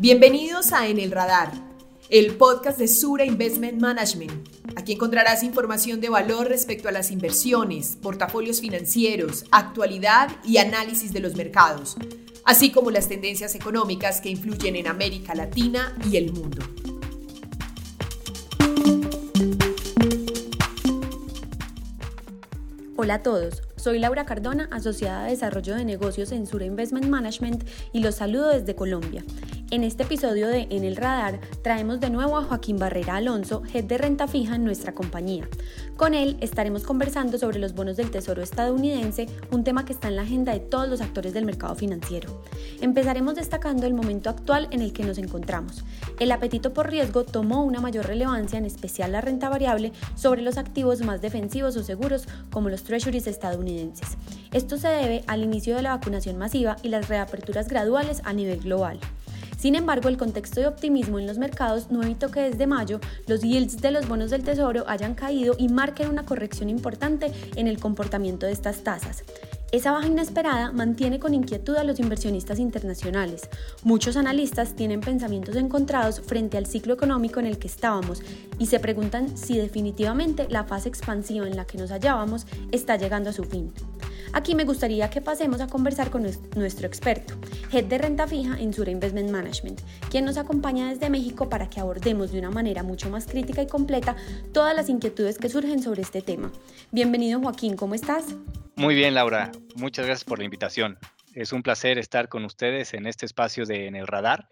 Bienvenidos a En el Radar, el podcast de Sura Investment Management. Aquí encontrarás información de valor respecto a las inversiones, portafolios financieros, actualidad y análisis de los mercados, así como las tendencias económicas que influyen en América Latina y el mundo. Hola a todos, soy Laura Cardona, asociada de Desarrollo de Negocios en Sura Investment Management y los saludo desde Colombia. En este episodio de En el Radar traemos de nuevo a Joaquín Barrera Alonso, head de renta fija en nuestra compañía. Con él estaremos conversando sobre los bonos del Tesoro estadounidense, un tema que está en la agenda de todos los actores del mercado financiero. Empezaremos destacando el momento actual en el que nos encontramos. El apetito por riesgo tomó una mayor relevancia, en especial la renta variable, sobre los activos más defensivos o seguros como los treasuries estadounidenses. Esto se debe al inicio de la vacunación masiva y las reaperturas graduales a nivel global. Sin embargo, el contexto de optimismo en los mercados no evitó que desde mayo los yields de los bonos del Tesoro hayan caído y marquen una corrección importante en el comportamiento de estas tasas. Esa baja inesperada mantiene con inquietud a los inversionistas internacionales. Muchos analistas tienen pensamientos encontrados frente al ciclo económico en el que estábamos y se preguntan si definitivamente la fase expansiva en la que nos hallábamos está llegando a su fin. Aquí me gustaría que pasemos a conversar con nuestro experto, Head de Renta Fija en Sura Investment Management, quien nos acompaña desde México para que abordemos de una manera mucho más crítica y completa todas las inquietudes que surgen sobre este tema. Bienvenido Joaquín, ¿cómo estás? Muy bien, Laura. Muchas gracias por la invitación. Es un placer estar con ustedes en este espacio de En el Radar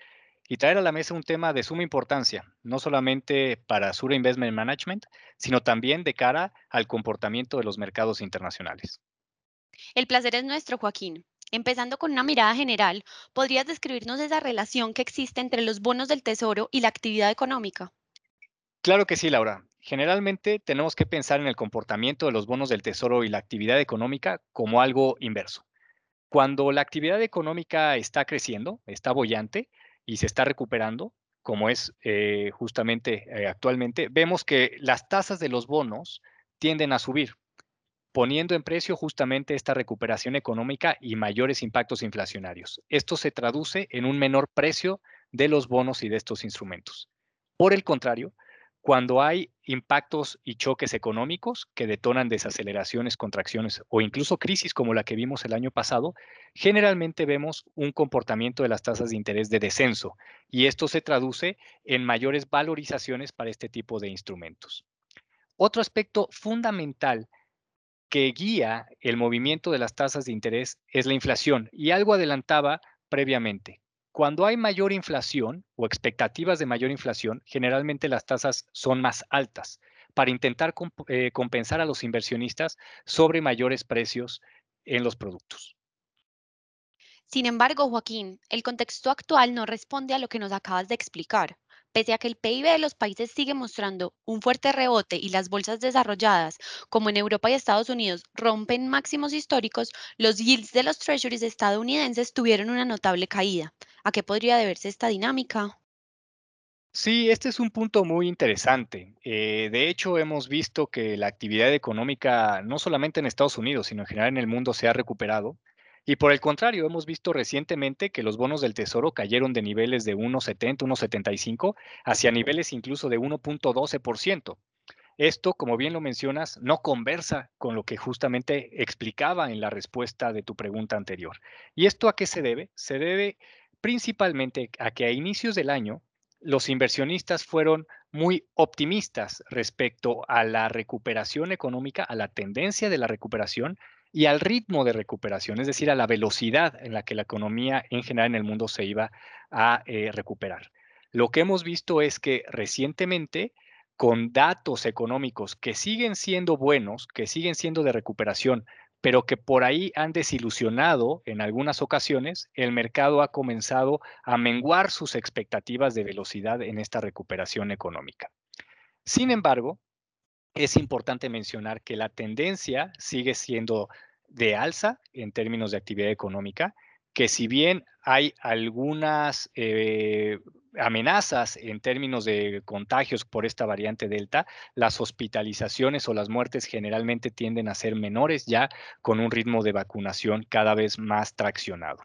y traer a la mesa un tema de suma importancia, no solamente para Sura Investment Management, sino también de cara al comportamiento de los mercados internacionales. El placer es nuestro, Joaquín. Empezando con una mirada general, ¿podrías describirnos esa relación que existe entre los bonos del Tesoro y la actividad económica? Claro que sí, Laura. Generalmente tenemos que pensar en el comportamiento de los bonos del Tesoro y la actividad económica como algo inverso. Cuando la actividad económica está creciendo, está bollante y se está recuperando, como es eh, justamente eh, actualmente, vemos que las tasas de los bonos tienden a subir poniendo en precio justamente esta recuperación económica y mayores impactos inflacionarios. Esto se traduce en un menor precio de los bonos y de estos instrumentos. Por el contrario, cuando hay impactos y choques económicos que detonan desaceleraciones, contracciones o incluso crisis como la que vimos el año pasado, generalmente vemos un comportamiento de las tasas de interés de descenso y esto se traduce en mayores valorizaciones para este tipo de instrumentos. Otro aspecto fundamental que guía el movimiento de las tasas de interés es la inflación. Y algo adelantaba previamente. Cuando hay mayor inflación o expectativas de mayor inflación, generalmente las tasas son más altas para intentar eh, compensar a los inversionistas sobre mayores precios en los productos. Sin embargo, Joaquín, el contexto actual no responde a lo que nos acabas de explicar. Pese a que el PIB de los países sigue mostrando un fuerte rebote y las bolsas desarrolladas, como en Europa y Estados Unidos, rompen máximos históricos, los yields de los treasuries estadounidenses tuvieron una notable caída. ¿A qué podría deberse esta dinámica? Sí, este es un punto muy interesante. Eh, de hecho, hemos visto que la actividad económica, no solamente en Estados Unidos, sino en general en el mundo, se ha recuperado. Y por el contrario, hemos visto recientemente que los bonos del Tesoro cayeron de niveles de 1,70, 1,75 hacia niveles incluso de 1.12%. Esto, como bien lo mencionas, no conversa con lo que justamente explicaba en la respuesta de tu pregunta anterior. ¿Y esto a qué se debe? Se debe principalmente a que a inicios del año los inversionistas fueron muy optimistas respecto a la recuperación económica, a la tendencia de la recuperación y al ritmo de recuperación, es decir, a la velocidad en la que la economía en general en el mundo se iba a eh, recuperar. Lo que hemos visto es que recientemente, con datos económicos que siguen siendo buenos, que siguen siendo de recuperación, pero que por ahí han desilusionado en algunas ocasiones, el mercado ha comenzado a menguar sus expectativas de velocidad en esta recuperación económica. Sin embargo, es importante mencionar que la tendencia sigue siendo de alza en términos de actividad económica, que si bien hay algunas eh, amenazas en términos de contagios por esta variante Delta, las hospitalizaciones o las muertes generalmente tienden a ser menores ya con un ritmo de vacunación cada vez más traccionado.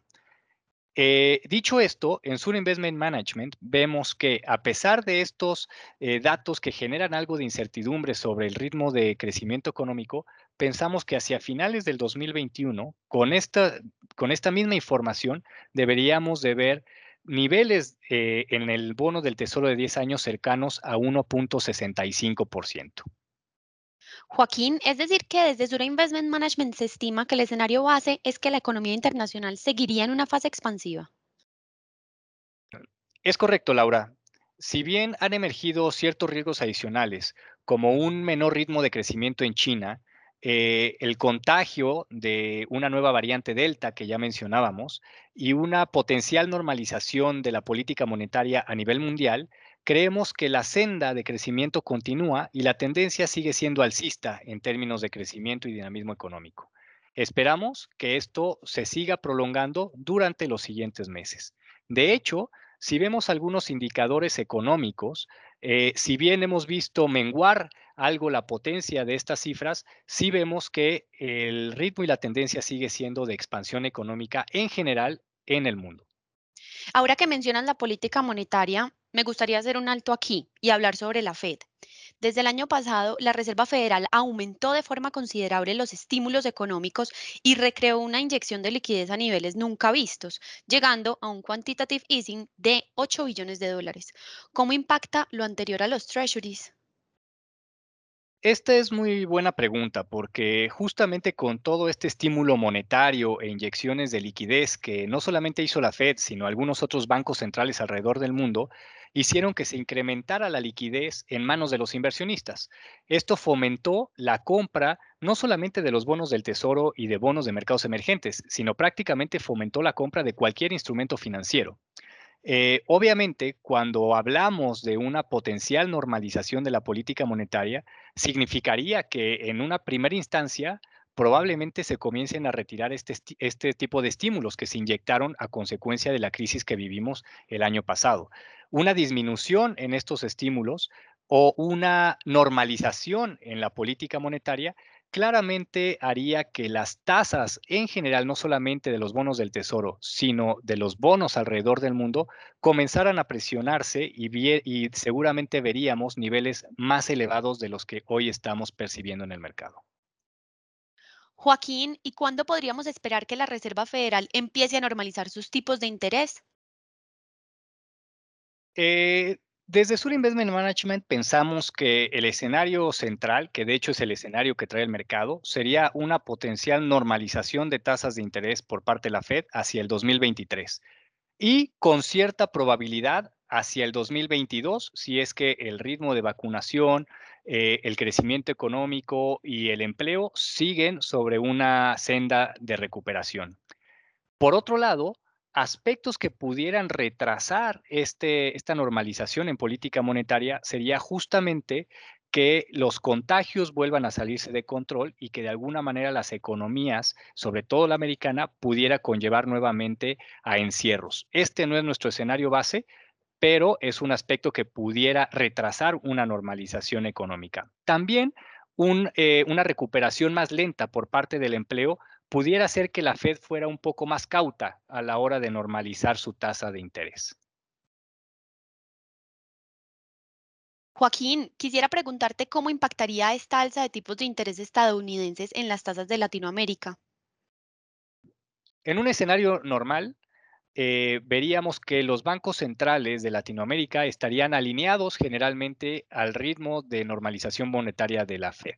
Eh, dicho esto, en Sur Investment Management vemos que a pesar de estos eh, datos que generan algo de incertidumbre sobre el ritmo de crecimiento económico, pensamos que hacia finales del 2021, con esta, con esta misma información, deberíamos de ver niveles eh, en el bono del Tesoro de 10 años cercanos a 1.65%. Joaquín, es decir, que desde Sura Investment Management se estima que el escenario base es que la economía internacional seguiría en una fase expansiva. Es correcto, Laura. Si bien han emergido ciertos riesgos adicionales, como un menor ritmo de crecimiento en China, eh, el contagio de una nueva variante Delta que ya mencionábamos y una potencial normalización de la política monetaria a nivel mundial, creemos que la senda de crecimiento continúa y la tendencia sigue siendo alcista en términos de crecimiento y dinamismo económico. Esperamos que esto se siga prolongando durante los siguientes meses. De hecho, si vemos algunos indicadores económicos, eh, si bien hemos visto menguar algo la potencia de estas cifras, sí vemos que el ritmo y la tendencia sigue siendo de expansión económica en general en el mundo. Ahora que mencionas la política monetaria, me gustaría hacer un alto aquí y hablar sobre la Fed. Desde el año pasado, la Reserva Federal aumentó de forma considerable los estímulos económicos y recreó una inyección de liquidez a niveles nunca vistos, llegando a un quantitative easing de 8 billones de dólares. ¿Cómo impacta lo anterior a los treasuries? Esta es muy buena pregunta porque justamente con todo este estímulo monetario e inyecciones de liquidez que no solamente hizo la Fed, sino algunos otros bancos centrales alrededor del mundo, hicieron que se incrementara la liquidez en manos de los inversionistas. Esto fomentó la compra no solamente de los bonos del Tesoro y de bonos de mercados emergentes, sino prácticamente fomentó la compra de cualquier instrumento financiero. Eh, obviamente, cuando hablamos de una potencial normalización de la política monetaria, significaría que en una primera instancia probablemente se comiencen a retirar este, este tipo de estímulos que se inyectaron a consecuencia de la crisis que vivimos el año pasado. Una disminución en estos estímulos o una normalización en la política monetaria claramente haría que las tasas en general, no solamente de los bonos del tesoro, sino de los bonos alrededor del mundo, comenzaran a presionarse y, seguramente veríamos niveles más elevados de los que hoy estamos percibiendo en el mercado. Joaquín, ¿y cuándo podríamos esperar que la Reserva Federal empiece a normalizar sus tipos de interés? Eh, desde Sur Investment Management pensamos que el escenario central, que de hecho es el escenario que trae el mercado, sería una potencial normalización de tasas de interés por parte de la Fed hacia el 2023 y con cierta probabilidad hacia el 2022 si es que el ritmo de vacunación, eh, el crecimiento económico y el empleo siguen sobre una senda de recuperación. Por otro lado, aspectos que pudieran retrasar este, esta normalización en política monetaria sería justamente que los contagios vuelvan a salirse de control y que de alguna manera las economías, sobre todo la americana, pudiera conllevar nuevamente a encierros. Este no es nuestro escenario base, pero es un aspecto que pudiera retrasar una normalización económica. También eh, una recuperación más lenta por parte del empleo pudiera ser que la Fed fuera un poco más cauta a la hora de normalizar su tasa de interés. Joaquín, quisiera preguntarte cómo impactaría esta alza de tipos de interés estadounidenses en las tasas de Latinoamérica. En un escenario normal, eh, veríamos que los bancos centrales de Latinoamérica estarían alineados generalmente al ritmo de normalización monetaria de la Fed.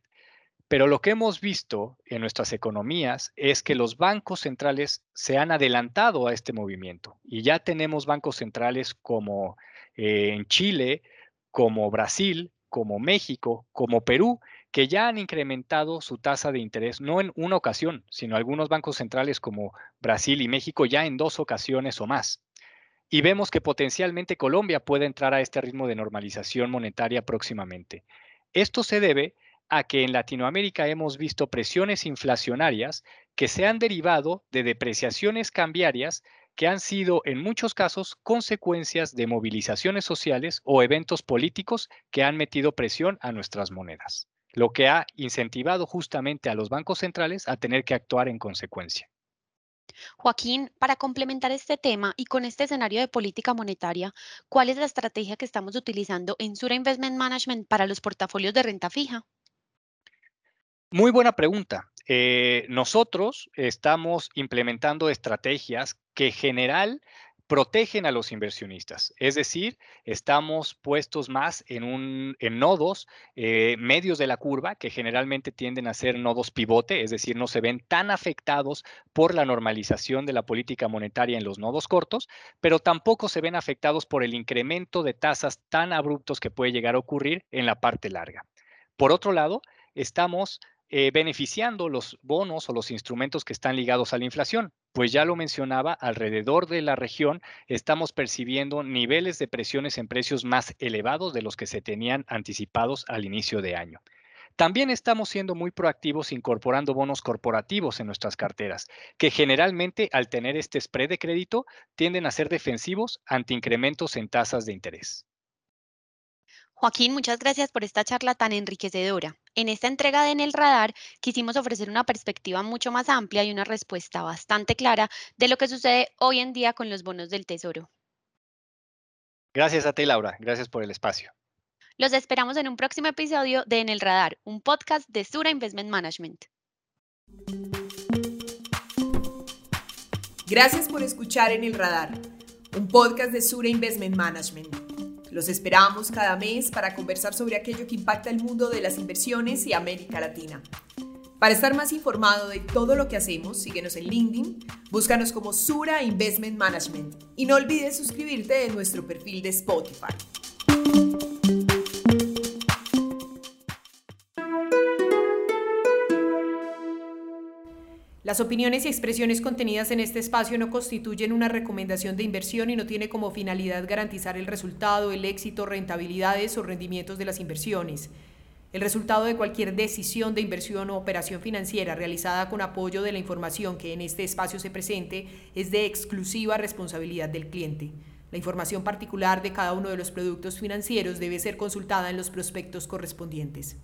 Pero lo que hemos visto en nuestras economías es que los bancos centrales se han adelantado a este movimiento y ya tenemos bancos centrales como eh, en Chile, como Brasil, como México, como Perú, que ya han incrementado su tasa de interés, no en una ocasión, sino algunos bancos centrales como Brasil y México ya en dos ocasiones o más. Y vemos que potencialmente Colombia puede entrar a este ritmo de normalización monetaria próximamente. Esto se debe a que en Latinoamérica hemos visto presiones inflacionarias que se han derivado de depreciaciones cambiarias que han sido en muchos casos consecuencias de movilizaciones sociales o eventos políticos que han metido presión a nuestras monedas, lo que ha incentivado justamente a los bancos centrales a tener que actuar en consecuencia. Joaquín, para complementar este tema y con este escenario de política monetaria, ¿cuál es la estrategia que estamos utilizando en Sura Investment Management para los portafolios de renta fija? Muy buena pregunta. Eh, nosotros estamos implementando estrategias que en general protegen a los inversionistas. Es decir, estamos puestos más en, un, en nodos eh, medios de la curva que generalmente tienden a ser nodos pivote, es decir, no se ven tan afectados por la normalización de la política monetaria en los nodos cortos, pero tampoco se ven afectados por el incremento de tasas tan abruptos que puede llegar a ocurrir en la parte larga. Por otro lado, estamos eh, beneficiando los bonos o los instrumentos que están ligados a la inflación. Pues ya lo mencionaba, alrededor de la región estamos percibiendo niveles de presiones en precios más elevados de los que se tenían anticipados al inicio de año. También estamos siendo muy proactivos incorporando bonos corporativos en nuestras carteras, que generalmente al tener este spread de crédito tienden a ser defensivos ante incrementos en tasas de interés. Joaquín, muchas gracias por esta charla tan enriquecedora. En esta entrega de En el Radar quisimos ofrecer una perspectiva mucho más amplia y una respuesta bastante clara de lo que sucede hoy en día con los bonos del Tesoro. Gracias a ti, Laura. Gracias por el espacio. Los esperamos en un próximo episodio de En el Radar, un podcast de Sura Investment Management. Gracias por escuchar En el Radar, un podcast de Sura Investment Management. Los esperamos cada mes para conversar sobre aquello que impacta el mundo de las inversiones y América Latina. Para estar más informado de todo lo que hacemos, síguenos en LinkedIn, búscanos como Sura Investment Management y no olvides suscribirte en nuestro perfil de Spotify. Las opiniones y expresiones contenidas en este espacio no constituyen una recomendación de inversión y no tiene como finalidad garantizar el resultado, el éxito, rentabilidades o rendimientos de las inversiones. El resultado de cualquier decisión de inversión o operación financiera realizada con apoyo de la información que en este espacio se presente es de exclusiva responsabilidad del cliente. La información particular de cada uno de los productos financieros debe ser consultada en los prospectos correspondientes.